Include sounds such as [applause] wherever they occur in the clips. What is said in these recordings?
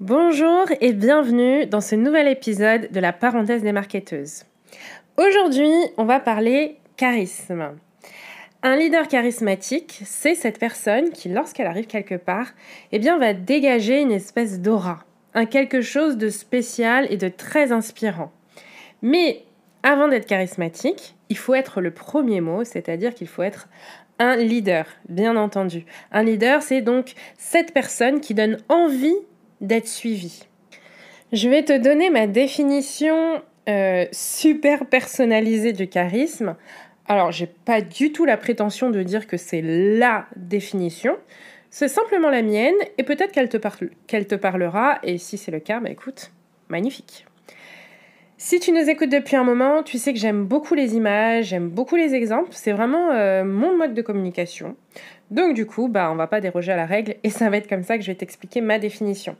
Bonjour et bienvenue dans ce nouvel épisode de la parenthèse des marketeuses. Aujourd'hui, on va parler charisme. Un leader charismatique, c'est cette personne qui, lorsqu'elle arrive quelque part, eh bien, va dégager une espèce d'aura, un quelque chose de spécial et de très inspirant. Mais avant d'être charismatique, il faut être le premier mot, c'est-à-dire qu'il faut être un leader, bien entendu. Un leader, c'est donc cette personne qui donne envie d'être suivie. Je vais te donner ma définition euh, super personnalisée du charisme. Alors, j'ai pas du tout la prétention de dire que c'est la définition. C'est simplement la mienne et peut-être qu'elle te, qu'elle te parlera. Et si c'est le cas, bah écoute, magnifique. Si tu nous écoutes depuis un moment, tu sais que j'aime beaucoup les images, j'aime beaucoup les exemples. C'est vraiment euh, mon mode de communication. Donc du coup, bah, on va pas déroger à la règle et ça va être comme ça que je vais t'expliquer ma définition.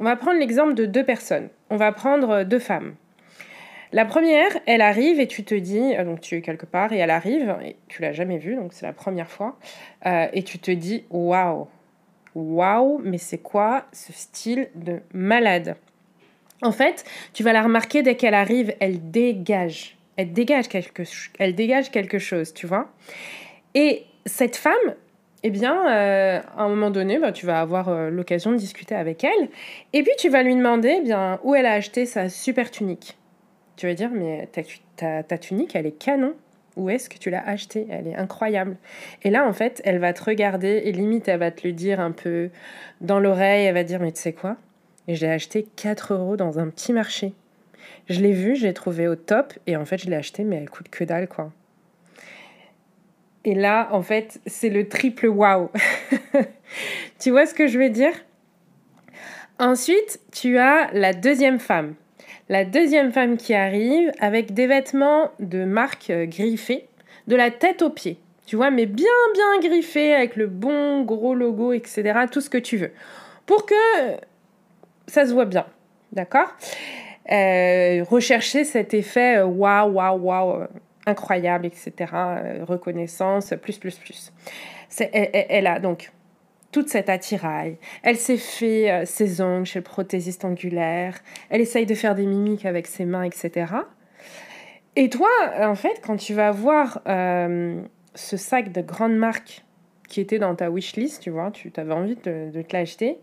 On va prendre l'exemple de deux personnes. On va prendre deux femmes. La première, elle arrive et tu te dis, euh, donc tu es quelque part et elle arrive, et tu l'as jamais vue, donc c'est la première fois, euh, et tu te dis, waouh, waouh, mais c'est quoi ce style de malade? En fait, tu vas la remarquer dès qu'elle arrive, elle dégage. Elle dégage quelque, elle dégage quelque chose, tu vois. Et cette femme, eh bien, euh, à un moment donné, bah, tu vas avoir euh, l'occasion de discuter avec elle. Et puis, tu vas lui demander eh bien, où elle a acheté sa super tunique. Tu vas dire, mais ta, ta tunique, elle est canon. Où est-ce que tu l'as achetée? Elle est incroyable. Et là, en fait, elle va te regarder et limite, elle va te le dire un peu dans l'oreille. Elle va dire, mais tu sais quoi? Et je l'ai acheté 4 euros dans un petit marché. Je l'ai vu, je l'ai trouvé au top et en fait je l'ai acheté mais elle coûte que dalle quoi. Et là en fait c'est le triple wow. [laughs] tu vois ce que je veux dire? Ensuite tu as la deuxième femme. La deuxième femme qui arrive avec des vêtements de marque euh, griffés, de la tête aux pieds. Tu vois, mais bien bien griffés avec le bon gros logo, etc. Tout ce que tu veux. Pour que ça se voit bien. D'accord? Euh, Rechercher cet effet euh, waouh, waouh, waouh, incroyable, etc. Euh, reconnaissance, plus, plus, plus. Elle, elle, a donc toute cette attirail. Elle s'est fait ses ongles chez le prothésiste angulaire. Elle essaye de faire des mimiques avec ses mains, etc. Et toi, en fait, quand tu vas voir ce sac de grande marque qui était dans ta wishlist, tu vois, tu avais envie de, de te l'acheter,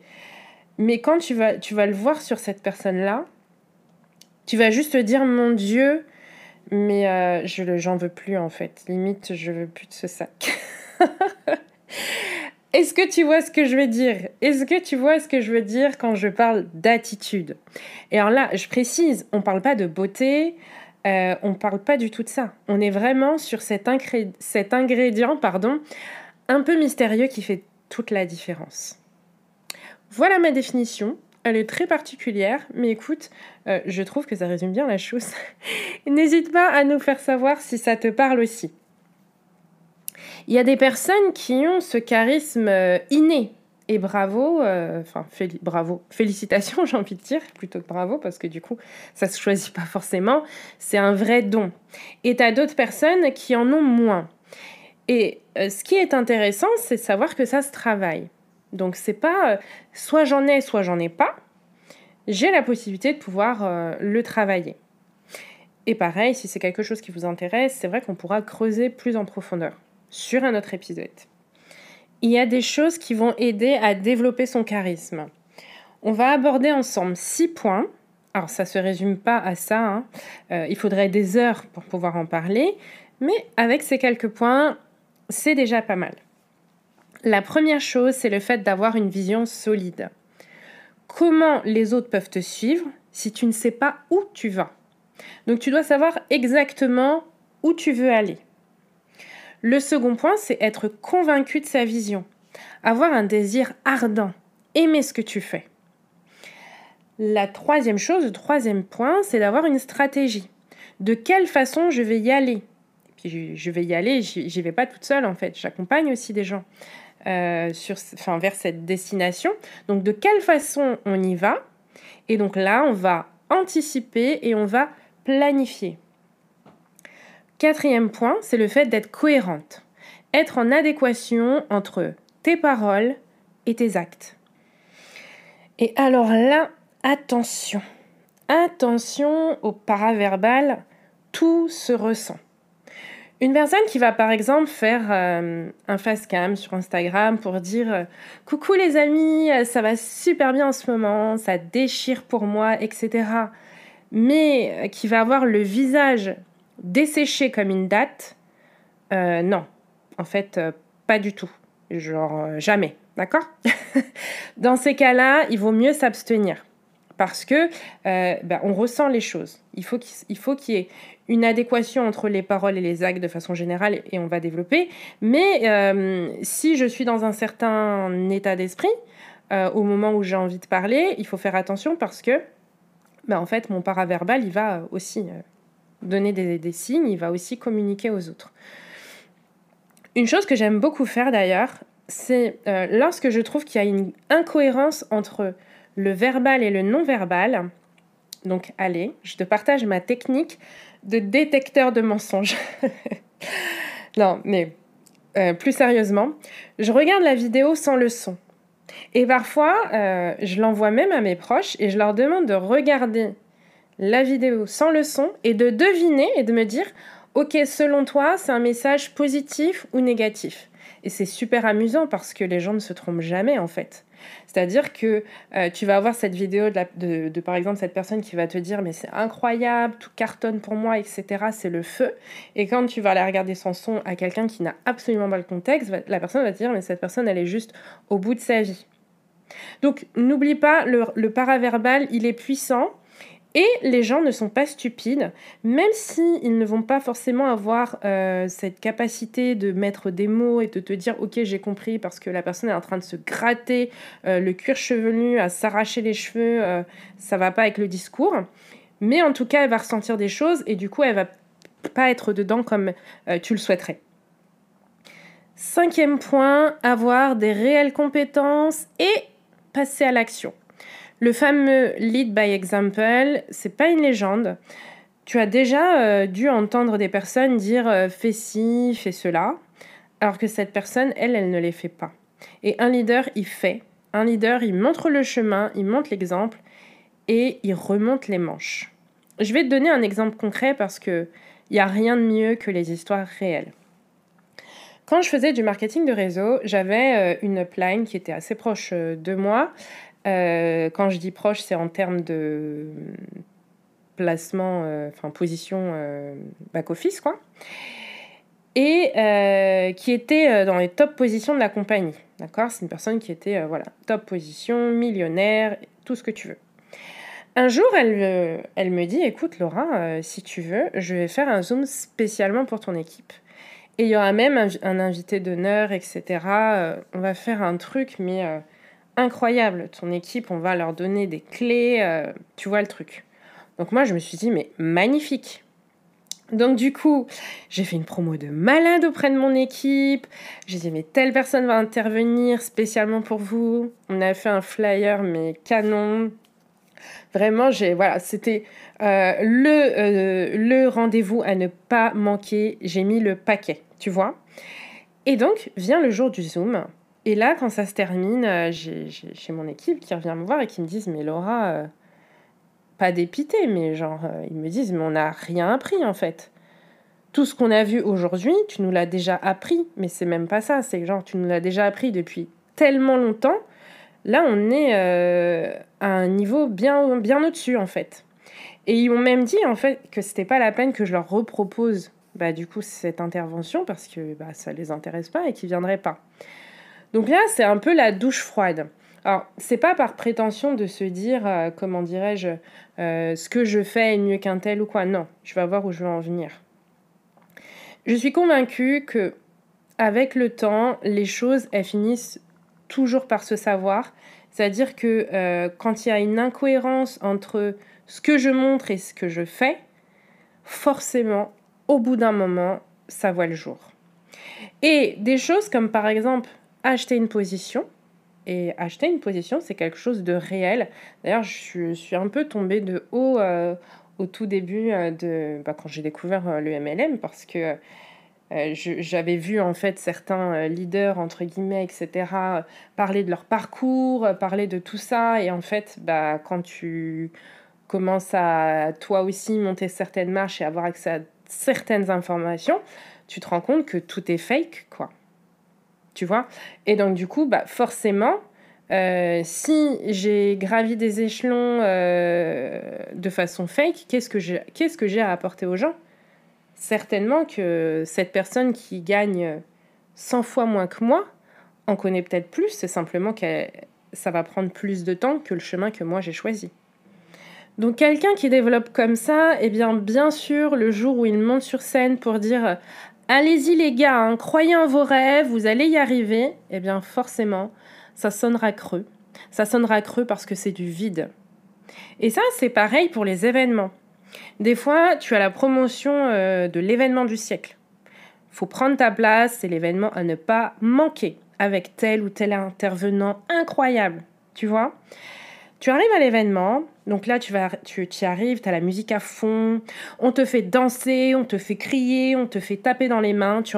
mais quand tu vas, tu vas le voir sur cette personne-là, tu vas juste te dire mon Dieu, mais euh, je j'en veux plus en fait. Limite, je veux plus de ce sac. [laughs] Est-ce que tu vois ce que je veux dire? Est-ce que tu vois ce que je veux dire quand je parle d'attitude? Et alors là, je précise, on ne parle pas de beauté, euh, on ne parle pas du tout de ça. On est vraiment sur cet, cet ingrédient pardon, un peu mystérieux qui fait toute la différence. Voilà ma définition. Elle est très particulière, mais écoute, euh, je trouve que ça résume bien la chose. [laughs] N'hésite pas à nous faire savoir si ça te parle aussi. Il y a des personnes qui ont ce charisme euh, inné. Et bravo, euh, enfin bravo, félicitations [laughs] j'ai envie de dire, plutôt que bravo, parce que du coup ça se choisit pas forcément, c'est un vrai don. Et as d'autres personnes qui en ont moins. Et ce qui est intéressant, c'est de savoir que ça se travaille. Donc c'est pas euh, soit j'en ai, soit j'en ai pas. J'ai la possibilité de pouvoir euh, le travailler. Et pareil, si c'est quelque chose qui vous intéresse, c'est vrai qu'on pourra creuser plus en profondeur sur un autre épisode. Il y a des choses qui vont aider à développer son charisme. On va aborder ensemble six points Alors ça ne se résume pas à ça, hein. euh, il faudrait des heures pour pouvoir en parler, mais avec ces quelques points, c'est déjà pas mal. La première chose, c'est le fait d'avoir une vision solide. Comment les autres peuvent te suivre si tu ne sais pas où tu vas? Donc tu dois savoir exactement où tu veux aller. Le second point, c'est être convaincu de sa vision, avoir un désir ardent, aimer ce que tu fais. La troisième chose, le troisième point, c'est d'avoir une stratégie. De quelle façon je vais y aller? Je vais y aller, j'y vais pas toute seule en fait, j'accompagne aussi des gens euh, vers cette destination. Donc de quelle façon on y va? Et donc là, on va anticiper et on va planifier. Quatrième point, c'est le fait d'être cohérente. Être en adéquation entre tes paroles et tes actes. Et alors là, attention, attention au paraverbal, tout se ressent. Une personne qui va par exemple faire euh, un face cam sur Instagram pour dire euh, coucou les amis, euh, ça va super bien en ce moment, ça déchire pour moi, etc. Mais qui va avoir le visage desséché comme une date, non, en fait, pas du tout. Genre jamais, d'accord? [laughs] Dans ces cas-là, il vaut mieux s'abstenir parce que euh, ben, on ressent les choses. Il faut qu'il y ait une adéquation entre les paroles et les actes de façon générale et on va développer. Mais euh, si je suis dans un certain état d'esprit, euh, au moment où j'ai envie de parler, il faut faire attention parce que ben, en fait, mon paraverbal, il va aussi donner des, des, signes, il va aussi communiquer aux autres. Une chose que j'aime beaucoup faire d'ailleurs, c'est lorsque je trouve qu'il y a une incohérence entre le verbal et le non-verbal. Donc allez, je te partage ma technique de détecteur de mensonges. [laughs] non, mais euh, plus sérieusement, je regarde la vidéo sans le son. Et parfois, euh, je l'envoie même à mes proches et je leur demande de regarder la vidéo sans le son et de deviner et de me dire, ok, selon toi, c'est un message positif ou négatif? Et c'est super amusant parce que les gens ne se trompent jamais en fait. C'est-à-dire que euh, tu vas avoir cette vidéo de, par exemple, cette personne qui va te dire mais c'est incroyable, tout cartonne pour moi, etc. C'est le feu. Et quand tu vas aller regarder son son à quelqu'un qui n'a absolument pas le contexte, la personne va te dire mais cette personne, elle est juste au bout de sa vie. Donc n'oublie pas, le, le paraverbal, il est puissant. Et les gens ne sont pas stupides, même s'ils ne vont pas forcément avoir euh, cette capacité de mettre des mots et de te dire ok j'ai compris parce que la personne est en train de se gratter euh, le cuir chevelu, à s'arracher les cheveux, euh, ça va pas avec le discours. Mais en tout cas, elle va ressentir des choses et du coup, elle va pas être dedans comme tu le souhaiterais. Cinquième point, avoir des réelles compétences et passer à l'action. Le fameux lead by example, c'est pas une légende. Tu as déjà euh, dû entendre des personnes dire euh, fais ci, fais cela, alors que cette personne, elle, elle ne les fait pas. Et un leader, il fait. Un leader, il montre le chemin, il montre l'exemple et il remonte les manches. Je vais te donner un exemple concret parce que il n'y a rien de mieux que les histoires réelles. Quand je faisais du marketing de réseau, j'avais euh, une upline qui était assez proche de moi, euh, quand je dis proche, c'est en termes de placement, euh, enfin position euh, back-office, quoi. Et qui était dans les top positions de la compagnie. D'accord? C'est une personne qui était, voilà, top position, millionnaire, tout ce que tu veux. Un jour, elle, me dit Écoute, Laura, si tu veux, je vais faire un Zoom spécialement pour ton équipe. Et il y aura même un invité d'honneur, etc. on va faire un truc, mais incroyable. Ton équipe, on va leur donner des clés, euh, tu vois le truc. Donc moi, je me suis dit, mais magnifique. Donc du coup, j'ai fait une promo de malade auprès de mon équipe. J'ai dit, mais telle personne va intervenir spécialement pour vous. On a fait un flyer, mais canon. Vraiment, j'ai voilà, c'était euh, le, euh, le rendez-vous à ne pas manquer. J'ai mis le paquet, tu vois. Et donc, vient le jour du Zoom. Et là, quand ça se termine, euh, j'ai mon équipe qui revient me voir et qui me disent Mais Laura, euh, pas dépité, mais genre, euh, ils me disent Mais on n'a rien appris en fait. Tout ce qu'on a vu aujourd'hui, tu nous l'as déjà appris, mais c'est même pas ça. C'est genre, tu nous l'as déjà appris depuis tellement longtemps. Là, on est à un niveau bien, bien au-dessus en fait. Et ils m'ont même dit en fait que c'était pas la peine que je leur repropose bah, du coup cette intervention parce que bah, ça les intéresse pas et qu'ils viendraient pas. Donc là, c'est un peu la douche froide. Alors, c'est pas par prétention de se dire, euh, comment dirais-je, euh, ce que je fais est mieux qu'un tel ou quoi. Non, je vais voir où je veux en venir. Je suis convaincue que avec le temps, les choses, elles finissent toujours par se savoir. C'est-à-dire que euh, quand il y a une incohérence entre ce que je montre et ce que je fais, forcément, au bout d'un moment, ça voit le jour. Et des choses comme par exemple acheter une position. Et acheter une position, c'est quelque chose de réel. D'ailleurs, je suis un peu tombée de haut euh, au tout début euh, de bah, quand j'ai découvert le MLM parce que euh, j'avais vu en fait certains euh, leaders entre guillemets etc parler de leur parcours euh, parler de tout ça et en fait bah quand tu commences à toi aussi monter certaines marches et avoir accès à certaines informations tu te rends compte que tout est fake quoi tu vois. Et donc du coup bah forcément si j'ai gravi des échelons de façon fake qu'est-ce que j'ai qu'est-ce que j'ai à apporter aux gens? Certainement que cette personne qui gagne 100 fois moins que moi en connaît peut-être plus, c'est simplement que ça va prendre plus de temps que le chemin que moi j'ai choisi. Donc quelqu'un qui développe comme ça, eh bien bien sûr, le jour où il monte sur scène pour dire Allez-y les gars, hein, croyez en vos rêves, vous allez y arriver, eh bien forcément, ça sonnera creux. Ça sonnera creux parce que c'est du vide. Et ça, c'est pareil pour les événements. Des fois, tu as la promotion euh, de l'événement du siècle. Faut prendre ta place, c'est l'événement à ne pas manquer avec tel ou tel intervenant incroyable, tu vois. Tu arrives à l'événement, donc là tu y arrives, tu as la musique à fond, on te fait danser, on te fait crier, on te fait taper dans les mains, tu,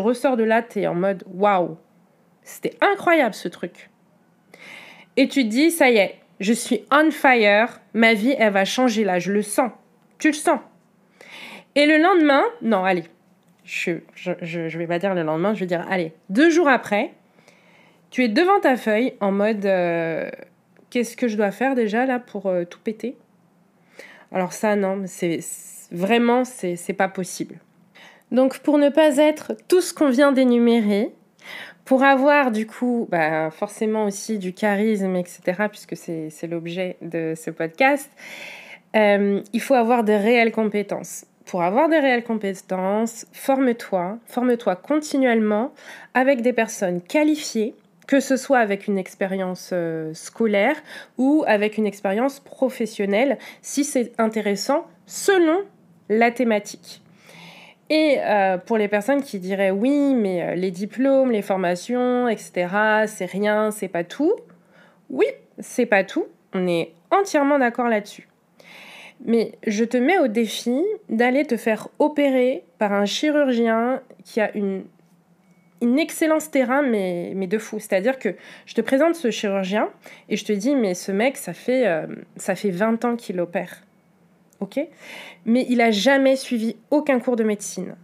ressors de là, tu es en mode waouh, c'était incroyable ce truc. Et tu te dis, ça y est, je suis on fire, ma vie elle va changer là, je le sens. Tu le sens. Et le lendemain, non, allez, je, je, vais pas dire le lendemain, je vais dire, allez, deux jours après, tu es devant ta feuille en mode, euh, qu'est-ce que je dois faire déjà là pour euh, tout péter? Alors ça, non, c'est vraiment, c'est pas possible. Donc pour ne pas être tout ce qu'on vient d'énumérer, pour avoir du coup bah, forcément aussi du charisme, etc., puisque c'est l'objet de ce podcast, euh, il faut avoir des réelles compétences. Pour avoir des réelles compétences, forme-toi, forme-toi continuellement avec des personnes qualifiées, que ce soit avec une expérience euh, scolaire ou avec une expérience professionnelle, si c'est intéressant, selon la thématique. Et euh, pour les personnes qui diraient oui, mais les diplômes, les formations, etc., c'est rien, c'est pas tout. Oui, c'est pas tout. On est entièrement d'accord là-dessus. Mais je te mets au défi d'aller te faire opérer par un chirurgien qui a une, une excellence terrain, mais, mais de fou. C'est-à-dire que je te présente ce chirurgien et je te dis, mais ce mec, ça fait, euh, ça fait 20 ans qu'il opère. OK? Mais il a jamais suivi aucun cours de médecine.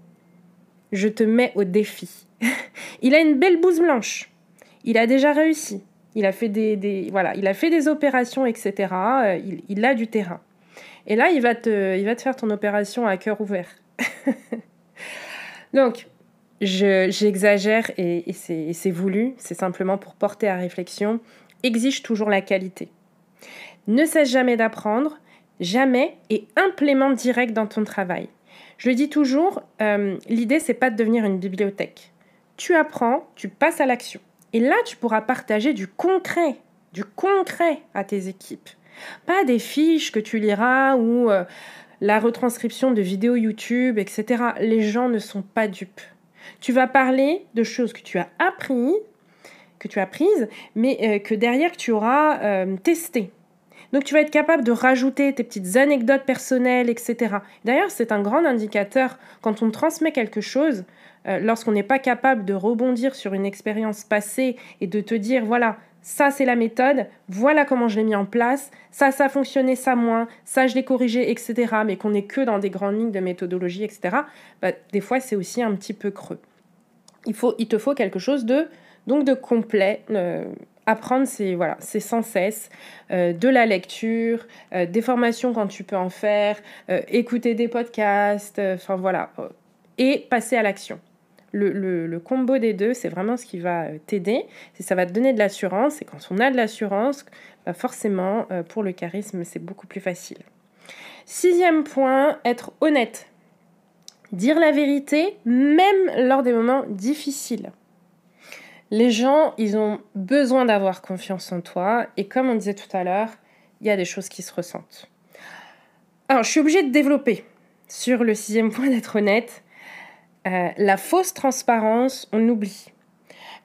Je te mets au défi. [laughs] il a une belle bouse blanche. Il a déjà réussi. Il a fait des, voilà, il a fait des opérations, etc. Euh, il, il a du terrain. Et là, il va te, il va te faire ton opération à cœur ouvert. [laughs] Donc, j'exagère et, c'est voulu, c'est simplement pour porter à réflexion. Exige toujours la qualité. Ne cesse jamais d'apprendre, jamais, et implémente direct dans ton travail. Je le dis toujours, euh, l'idée, c'est pas de devenir une bibliothèque. Tu apprends, tu passes à l'action. Et là, tu pourras partager du concret, du concret à tes équipes. Pas des fiches que tu liras ou euh, la retranscription de vidéos YouTube, etc. Les gens ne sont pas dupes. Tu vas parler de choses que tu as appris, que tu as mais euh, que derrière tu auras euh, testé. Donc tu vas être capable de rajouter tes petites anecdotes personnelles, etc. D'ailleurs, c'est un grand indicateur quand on transmet quelque chose, lorsqu'on n'est pas capable de rebondir sur une expérience passée et de te dire, voilà, ça c'est la méthode, voilà comment je l'ai mis en place, ça ça a fonctionné, ça moins, ça je l'ai corrigé, etc. Mais qu'on n'est que dans des grandes lignes de méthodologie, etc. Bah, des fois c'est aussi un petit peu creux. Il, faut, il te faut quelque chose de, donc de complet, euh, apprendre, c'est voilà, c'est sans cesse euh, de la lecture, euh, des formations quand tu peux en faire, écouter des podcasts, enfin voilà, et passer à l'action. Le, combo des deux, c'est vraiment ce qui va t'aider, ça va te donner de l'assurance, et quand on a de l'assurance, bah forcément, pour le charisme, c'est beaucoup plus facile. Sixième point, être honnête. Dire la vérité, même lors des moments difficiles. Les gens, ils ont besoin d'avoir confiance en toi. Et comme on disait tout à l'heure, il y a des choses qui se ressentent. Alors, je suis obligée de développer sur le sixième [laughs] point d'être honnête. Euh, la fausse transparence, on oublie.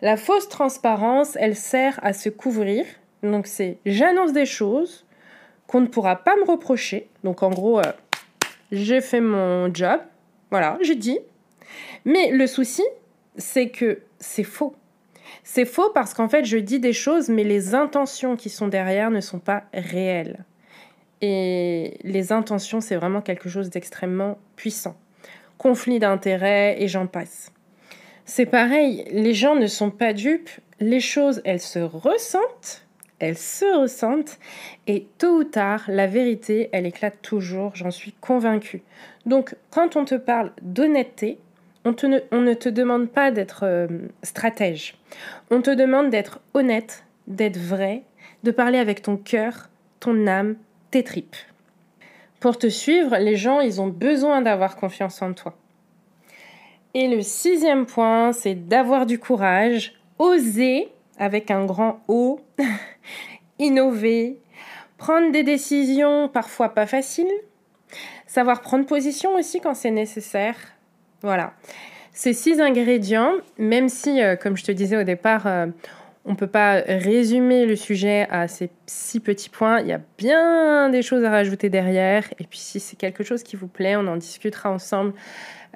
La fausse transparence, elle sert à se couvrir. Donc, c'est j'annonce des choses qu'on ne pourra pas me reprocher. Donc, en gros, euh, j'ai fait mon job. Voilà, j'ai dit. Mais le souci, c'est que c'est faux. C'est faux parce qu'en fait, je dis des choses, mais les intentions qui sont derrière ne sont pas réelles. Et les intentions, c'est vraiment quelque chose d'extrêmement puissant. Conflit d'intérêts et j'en passe. C'est pareil, les gens ne sont pas dupes, les choses, elles se ressentent, elles se ressentent, et tôt ou tard, la vérité, elle éclate toujours, j'en suis convaincue. Donc, quand on te parle d'honnêteté, on, ne te demande pas d'être euh, stratège. On te demande d'être honnête, d'être vrai, de parler avec ton cœur, ton âme, tes tripes. Pour te suivre, les gens, ils ont besoin d'avoir confiance en toi. Et le sixième point, c'est d'avoir du courage, oser, avec un grand O, [laughs] innover, prendre des décisions parfois pas faciles, savoir prendre position aussi quand c'est nécessaire, voilà. Ces six ingrédients, même si, euh, comme je te disais au départ, euh, on ne peut pas résumer le sujet à ces six petits points, il y a bien des choses à rajouter derrière. Et puis si c'est quelque chose qui vous plaît, on en discutera ensemble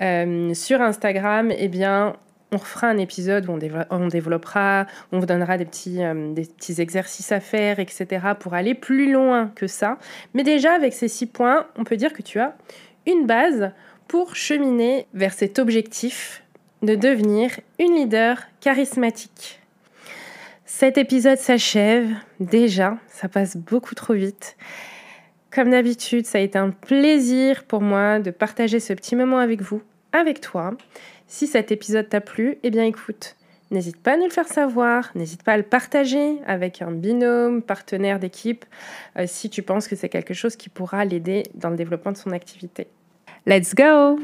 euh, sur Instagram. Eh bien, on refera un épisode où on, développera, on vous donnera des petits, des petits exercices à faire, etc. pour aller plus loin que ça. Mais déjà, avec ces six points, on peut dire que tu as une base pour cheminer vers cet objectif de devenir une leader charismatique. Cet épisode s'achève déjà, ça passe beaucoup trop vite. Comme d'habitude, ça a été un plaisir pour moi de partager ce petit moment avec vous, avec toi. Si cet épisode t'a plu, eh bien écoute, n'hésite pas à nous le faire savoir, n'hésite pas à le partager avec un binôme, partenaire d'équipe, euh, si tu penses que c'est quelque chose qui pourra l'aider dans le développement de son activité. Let's go!